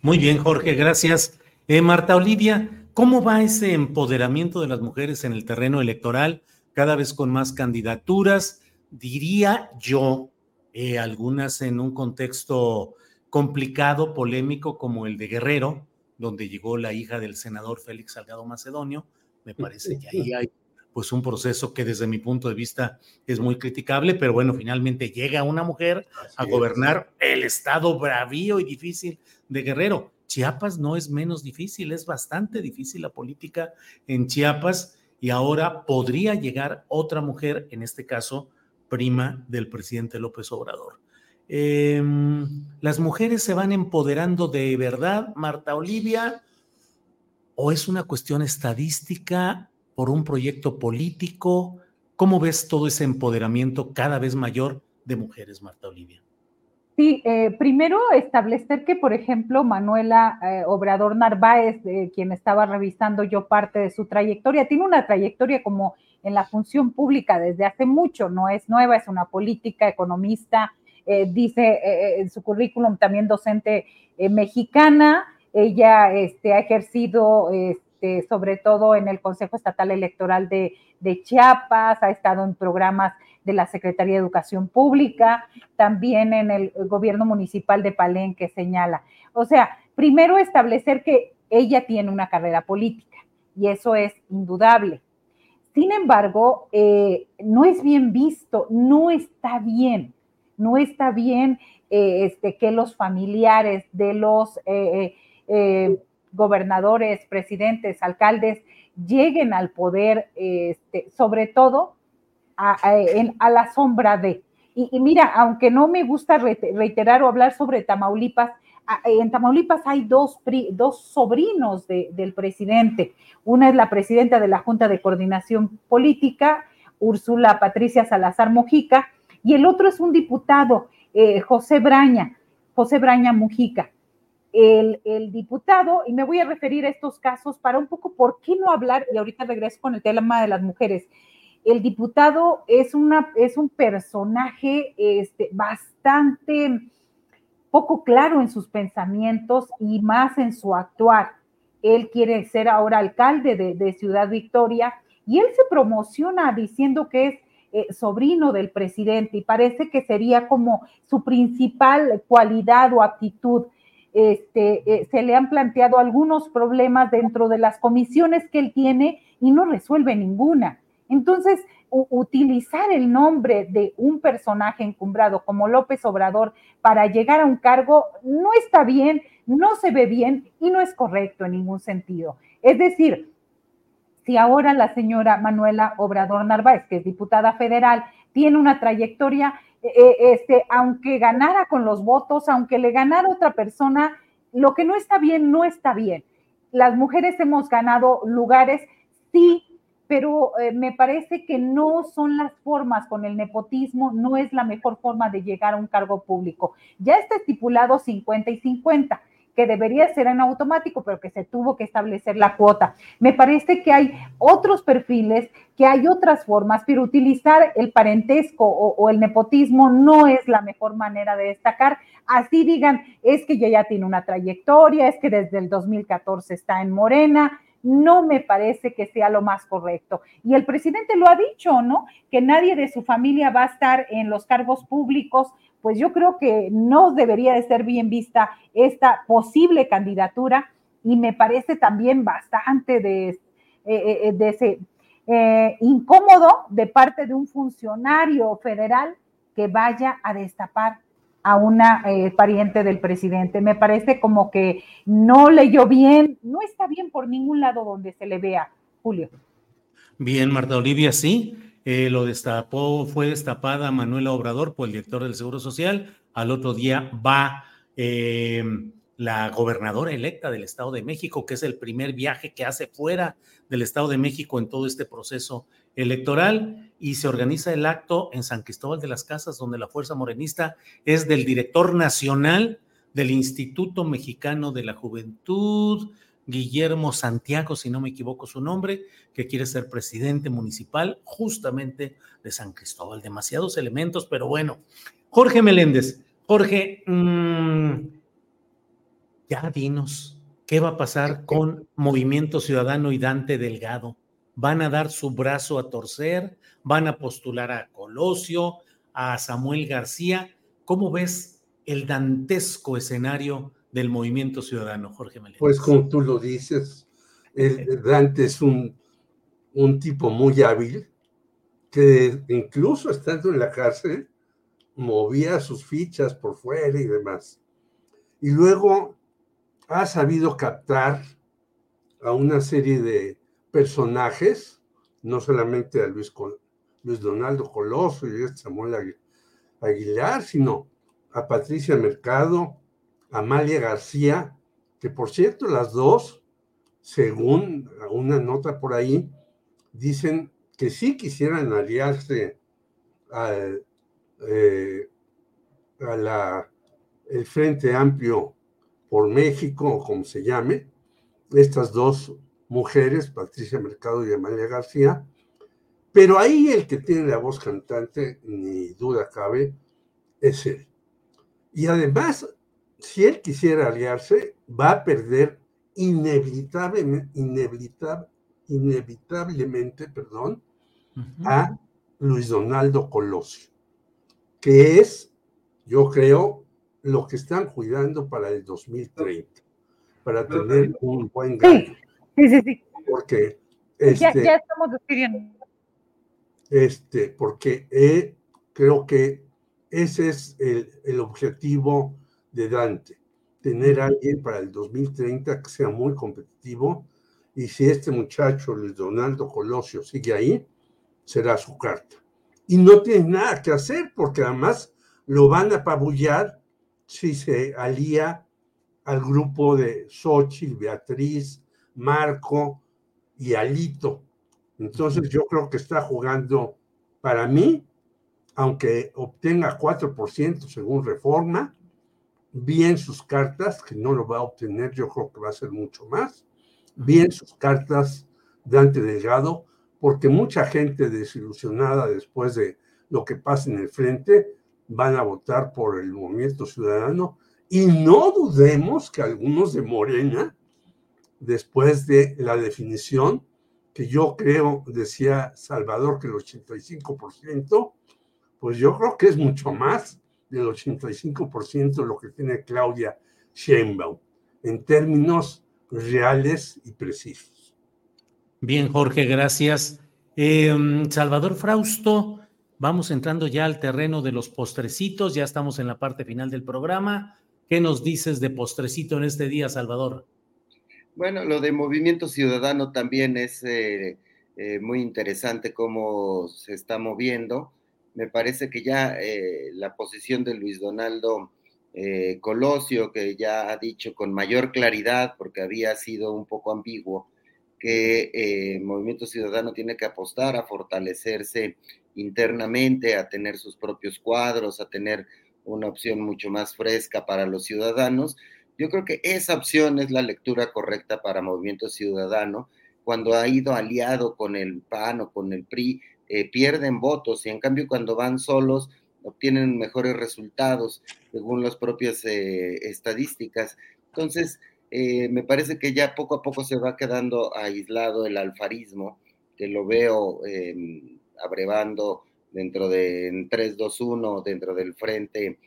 Muy bien, Jorge, gracias. Eh, Marta Olivia, ¿cómo va ese empoderamiento de las mujeres en el terreno electoral? Cada vez con más candidaturas, diría yo, eh, algunas en un contexto complicado, polémico, como el de Guerrero, donde llegó la hija del senador Félix Salgado Macedonio. Me parece que ahí hay pues un proceso que desde mi punto de vista es muy criticable, pero bueno, finalmente llega una mujer a gobernar el estado bravío y difícil de Guerrero. Chiapas no es menos difícil, es bastante difícil la política en Chiapas y ahora podría llegar otra mujer, en este caso, prima del presidente López Obrador. Em, ¿Las mujeres se van empoderando de verdad, Marta Olivia? ¿O es una cuestión estadística por un proyecto político? ¿Cómo ves todo ese empoderamiento cada vez mayor de mujeres, Marta Olivia? Sí, eh, primero establecer que, por ejemplo, Manuela eh, Obrador Narváez, quien estaba revisando yo parte de su trayectoria, tiene una trayectoria como en la función pública desde hace mucho, no es nueva, es una política, economista, eh, dice en su currículum también docente mexicana, ella este, ha ejercido este, sobre todo en el Consejo Estatal Electoral de, Chiapas, ha estado en programas de la Secretaría de Educación Pública, también en el gobierno municipal de Palenque señala. O sea, primero establecer que ella tiene una carrera política y eso es indudable. Sin embargo, eh, no es bien visto, no está bien, no está bien eh, este, que los familiares de los eh, gobernadores, presidentes, alcaldes lleguen al poder, este, sobre todo a, la sombra de. Y, mira, aunque no me gusta reiterar o hablar sobre Tamaulipas, en Tamaulipas hay dos, dos sobrinos del presidente. Una es la presidenta de la Junta de Coordinación Política, Úrsula Patricia Salazar Mojica, y el otro es un diputado, eh, José Braña, José Braña Mujica el, diputado, y me voy a referir a estos casos para un poco por qué no hablar, y ahorita regreso con el tema de las mujeres. El diputado es, una, es un personaje este, bastante poco claro en sus pensamientos y más en su actuar. Él quiere ser ahora alcalde de, Ciudad Victoria y él se promociona diciendo que es eh, sobrino del presidente y parece que sería como su principal cualidad o actitud este, eh, se le han planteado algunos problemas dentro de las comisiones que él tiene y no resuelve ninguna. Entonces, utilizar el nombre de un personaje encumbrado como López Obrador para llegar a un cargo no está bien, no se ve bien y no es correcto en ningún sentido. Es decir, si ahora la señora Manuela Obrador Narváez, que es diputada federal, tiene una trayectoria eh, este, aunque ganara con los votos, aunque le ganara otra persona, lo que no está bien, no está bien. Las mujeres hemos ganado lugares, sí, pero eh, me parece que no son las formas con el nepotismo, no es la mejor forma de llegar a un cargo público. Ya está estipulado 50 y 50 que debería ser en automático, pero que se tuvo que establecer la cuota. Me parece que hay otros perfiles, que hay otras formas, pero utilizar el parentesco o, el nepotismo no es la mejor manera de destacar. Así digan, es que ya tiene una trayectoria, es que desde el 2014 está en Morena, no me parece que sea lo más correcto. Y el presidente lo ha dicho, ¿no? Que nadie de su familia va a estar en los cargos públicos pues yo creo que no debería de ser bien vista esta posible candidatura y me parece también bastante de, eh, eh, ese, eh, incómodo de parte de un funcionario federal que vaya a destapar a una pariente del presidente. Me parece como que no leyó bien, no está bien por ningún lado donde se le vea, Julio. Bien, Marta Olivia, sí. Eh, lo destapó, fue destapada Manuela Obrador por el director del Seguro Social. Al otro día va eh, la gobernadora electa del Estado de México, que es el primer viaje que hace fuera del Estado de México en todo este proceso electoral y se organiza el acto en San Cristóbal de las Casas, donde la Fuerza Morenista es del director nacional del Instituto Mexicano de la Juventud, Guillermo Santiago, si no me equivoco su nombre, que quiere ser presidente municipal justamente de San Cristóbal. Demasiados elementos, pero bueno. Jorge Meléndez, Jorge, mmm, ya dinos, ¿qué va a pasar con Movimiento Ciudadano y Dante Delgado? ¿Van a dar su brazo a torcer? ¿Van a postular a Colosio, a Samuel García? ¿Cómo ves el dantesco escenario del Movimiento Ciudadano, Jorge Meléndez? Pues como tú lo dices, el Dante es un, un tipo muy hábil que incluso estando en la cárcel movía sus fichas por fuera y demás. Y luego ha sabido captar a una serie de personajes, no solamente a Luis, Luis Donaldo Coloso y a Samuel Aguilar, sino a Patricia Mercado, a Amalia García, que por cierto las dos, según una nota por ahí, dicen que sí quisieran aliarse al, eh, a la, el Frente Amplio por México, o como se llame, estas dos mujeres, Patricia Mercado y Amalia García, pero ahí el que tiene la voz cantante, ni duda cabe, es él. Y además, si él quisiera aliarse, va a perder inevitable, inevitable, inevitablemente perdón, a Luis Donaldo Colosio, que es, yo creo, lo que están cuidando para el 2030, para tener un buen gallo. Sí, sí, sí. Porque este, ya, estamos decidiendo. Este, porque eh, creo que ese es el, el, objetivo de Dante, tener a alguien para el 2030 que sea muy competitivo y si este muchacho, Luis Donaldo Colosio, sigue ahí, será su carta. Y no tiene nada que hacer porque además lo van a apabullar si se alía al grupo de Xochitl, Beatriz, Marco y Alito. Entonces yo creo que está jugando para mí, aunque obtenga 4% según reforma, bien sus cartas, que no lo va a obtener, yo creo que va a ser mucho más, bien sus cartas Dante Delgado, porque mucha gente desilusionada después de lo que pasa en el frente, van a votar por el movimiento ciudadano y no dudemos que algunos de Morena, después de la definición, que yo creo, decía Salvador, que el 85%, pues yo creo que es mucho más del 85% lo que tiene Claudia Sheinbaum en términos reales y precisos. Bien, Jorge, gracias. Eh, Salvador Frausto, Vamos entrando ya al terreno de los postrecitos, ya estamos en la parte final del programa. ¿Qué nos dices de postrecito en este día, Salvador? Bueno, lo de Movimiento Ciudadano también es eh, eh, muy interesante cómo se está moviendo. Me parece que ya eh, la posición de Luis Donaldo Colosio, que ya ha dicho con mayor claridad, porque había sido un poco ambiguo, que Movimiento Ciudadano tiene que apostar a fortalecerse internamente, a tener sus propios cuadros, a tener una opción mucho más fresca para los ciudadanos. Yo creo que esa opción es la lectura correcta para Movimiento Ciudadano. Cuando ha ido aliado con el PAN o con el PRI, eh, pierden votos y en cambio cuando van solos obtienen mejores resultados según las propias eh, estadísticas. Entonces, eh, me parece que ya poco a poco se va quedando aislado el alfarismo, que lo veo abrevando dentro de 3-2-1, dentro del Frente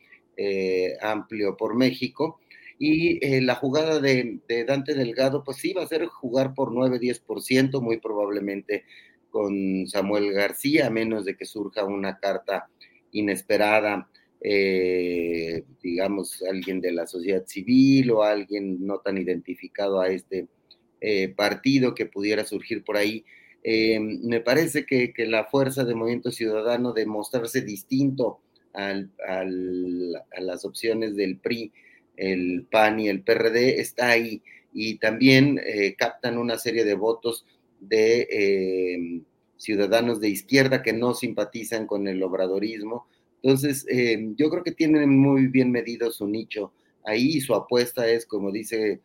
Amplio por México. Y eh, la jugada de, Dante Delgado, pues sí, va a ser jugar por 9-10%, muy probablemente con Samuel García, a menos de que surja una carta inesperada, eh, digamos, alguien de la sociedad civil o alguien no tan identificado a este partido que pudiera surgir por ahí. Eh, me parece que, la fuerza de Movimiento Ciudadano de mostrarse distinto a las opciones del PRI el PAN y el PRD, está ahí. Y también eh, captan una serie de votos de eh, ciudadanos de izquierda que no simpatizan con el obradorismo. Entonces, eh, yo creo que tienen muy bien medido su nicho ahí su apuesta es, como dice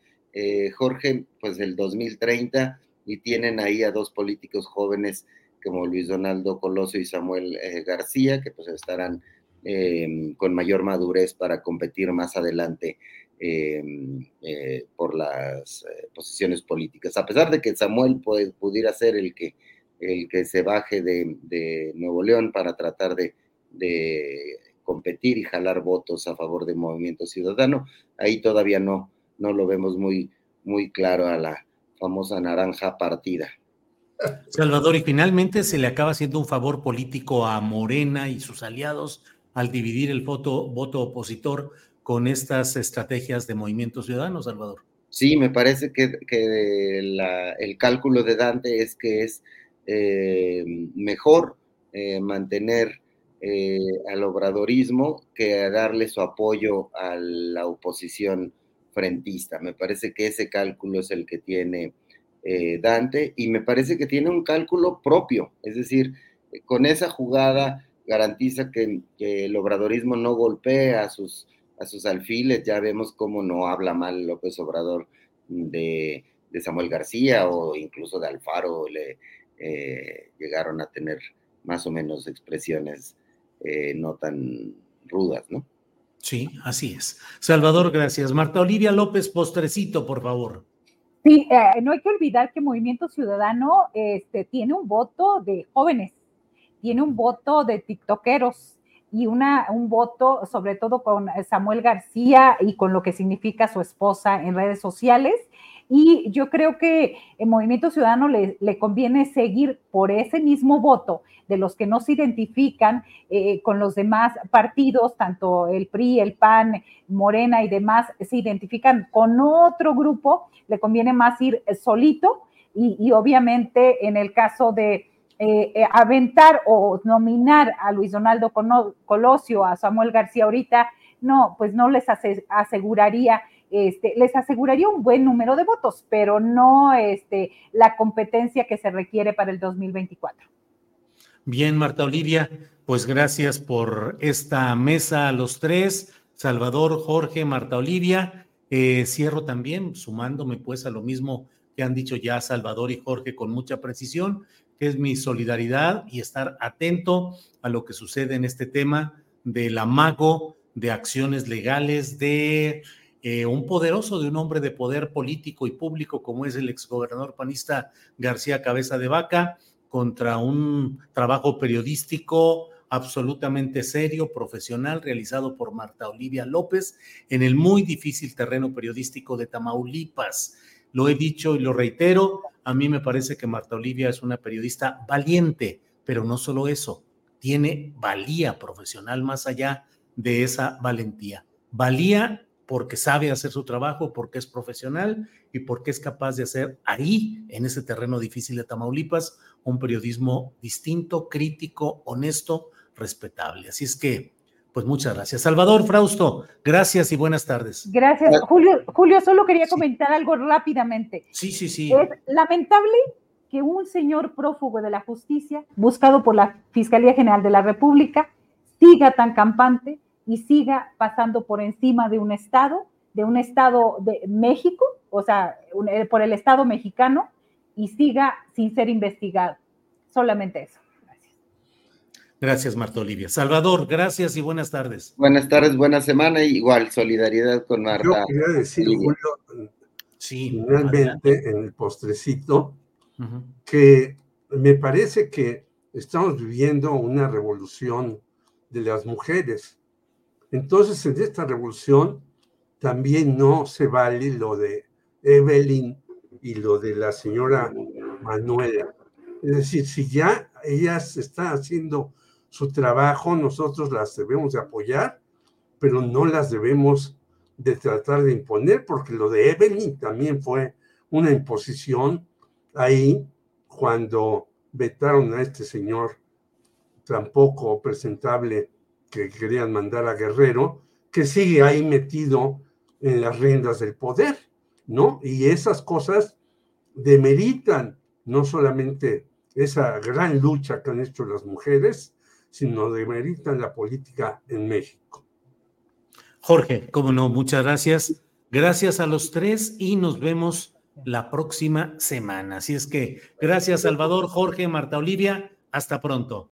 Jorge, pues el 2030 y tienen ahí a dos políticos jóvenes como Luis Donaldo Colosio y Samuel García, que pues estarán Em, con mayor madurez para competir más adelante em, eh, por las eh, posiciones políticas. A pesar de que Samuel pudiera ser el que, el que se baje de, Nuevo León para tratar de, competir y jalar votos a favor del movimiento ciudadano, ahí todavía no, no lo vemos muy, muy claro a la famosa naranja partida. Salvador, y finalmente se le acaba haciendo un favor político a Morena y sus aliados al dividir el voto, voto opositor con estas estrategias de movimiento ciudadano, Salvador. Sí, me parece que, el cálculo de Dante es que es eh, mejor eh, mantener eh, al obradorismo que darle su apoyo a la oposición frentista. Me parece que ese cálculo es el que tiene Dante y me parece que tiene un cálculo propio, es decir, con esa jugada garantiza que, el obradorismo no golpee a sus, a sus alfiles. Ya vemos cómo no habla mal López Obrador de, Samuel García o incluso de Alfaro. Le eh, llegaron a tener más o menos expresiones eh, no tan rudas, ¿no? Sí, así es. Salvador, gracias. Marta Olivia López, postrecito, por favor. Sí, eh, no hay que olvidar que Movimiento Ciudadano este, tiene un voto de jóvenes tiene un voto de tiktokeros y una, un voto sobre todo con Samuel García y con lo que significa su esposa en redes sociales. Y yo creo que el Movimiento Ciudadano le, conviene seguir por ese mismo voto de los que no se identifican eh, con los demás partidos, tanto el PRI, el PAN, Morena y demás, se identifican con otro grupo, le conviene más ir solito y obviamente en el caso de eh, eh, aventar o nominar a Luis Donaldo Colosio, a Samuel García ahorita, no, pues no les aseguraría, este, les aseguraría un buen número de votos, pero no este, la competencia que se requiere para el 2024. Bien, Marta Olivia, pues gracias por esta mesa a los tres, Salvador, Jorge, Marta Olivia. Eh, cierro también sumándome pues a lo mismo que han dicho ya Salvador y Jorge con mucha precisión que es mi solidaridad y estar atento a lo que sucede en este tema del amago de acciones legales de eh, un poderoso, de un hombre de poder político y público como es el exgobernador panista García Cabeza de Vaca, contra un trabajo periodístico absolutamente serio, profesional, realizado por Marta Olivia López en el muy difícil terreno periodístico de Tamaulipas. Lo he dicho y lo reitero, a mí me parece que Marta Olivia es una periodista valiente, pero no solo eso, tiene valía profesional más allá de esa valentía. Valía porque sabe hacer su trabajo, porque es profesional y porque es capaz de hacer ahí, en ese terreno difícil de Tamaulipas, un periodismo distinto, crítico, honesto, respetable. Así es que pues muchas gracias. Salvador Frausto, gracias y buenas tardes. Gracias. Julio, Julio solo quería comentar algo rápidamente. Sí, sí, sí. Es lamentable que un señor prófugo de la justicia, buscado por la Fiscalía General de la República, siga tan campante y siga pasando por encima de un Estado, de un Estado de México, o sea, eh, por el Estado mexicano, y siga sin ser investigado. Solamente eso. Gracias, Marta Olivia. Salvador, gracias y buenas tardes. Buenas tardes, buena semana. Igual, solidaridad con Marta. Yo quería decir, Julio, finalmente, en el postrecito, que me parece que estamos viviendo una revolución de las mujeres. Entonces, en esta revolución también no se vale lo de Evelyn y lo de la señora Manuela. Es decir, si ya ellas están haciendo su trabajo, nosotros las debemos de apoyar, pero no las debemos de tratar de imponer, porque lo de Evelyn también fue una imposición ahí cuando vetaron a este señor tampoco presentable que querían mandar a Guerrero, que sigue ahí metido en las riendas del poder, ¿no? Y esas cosas demeritan no solamente esa gran lucha que han hecho las mujeres, sino demeritan la política en México. Jorge, cómo no, muchas gracias. Gracias a los tres y nos vemos la próxima semana. Así es que gracias Salvador, Jorge, Marta Olivia, hasta pronto.